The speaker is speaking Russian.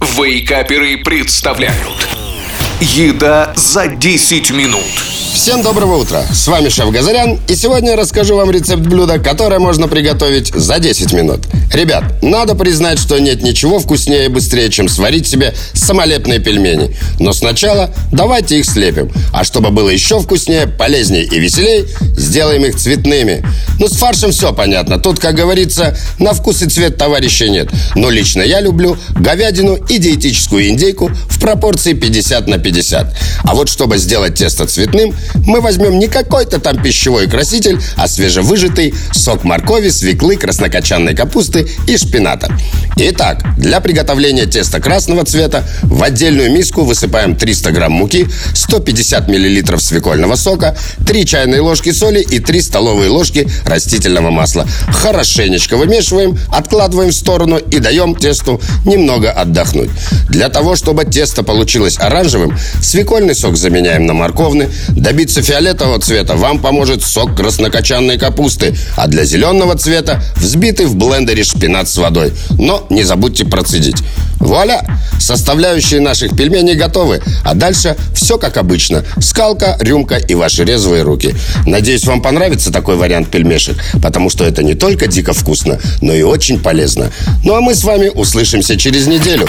Вейкаперы представляют Еда за 10 минут Всем доброго утра! С вами Шеф Газарян, и сегодня я расскажу вам рецепт блюда, которое можно приготовить за 10 минут. Ребят, надо признать, что нет ничего вкуснее и быстрее, чем сварить себе самолепные пельмени. Но сначала давайте их слепим. А чтобы было еще вкуснее, полезнее и веселей, сделаем их цветными. Ну, с фаршем все понятно. Тут, как говорится, на вкус и цвет товарища нет. Но лично я люблю говядину и диетическую индейку в пропорции 50 на 50. А вот чтобы сделать тесто цветным, мы возьмем не какой-то там пищевой краситель, а свежевыжатый сок моркови, свеклы, краснокочанной капусты и шпината. Итак, для приготовления теста красного цвета в отдельную миску высыпаем 300 грамм муки, 150 миллилитров свекольного сока, 3 чайные ложки соли и 3 столовые ложки растительного масла. Хорошенечко вымешиваем, откладываем в сторону и даем тесту немного отдохнуть. Для того, чтобы тесто получилось оранжевым, свекольный сок заменяем на морковный. Добиться фиолетового цвета вам поможет сок краснокочанной капусты, а для зеленого цвета взбитый в блендере шпинат с водой. Но не забудьте процедить. Вуаля! Составляющие наших пельменей готовы. А дальше все как обычно. Скалка, рюмка и ваши резвые руки. Надеюсь, вам понравится такой вариант пельмешек, потому что это не только дико вкусно, но и очень полезно. Ну а мы с вами услышимся через неделю.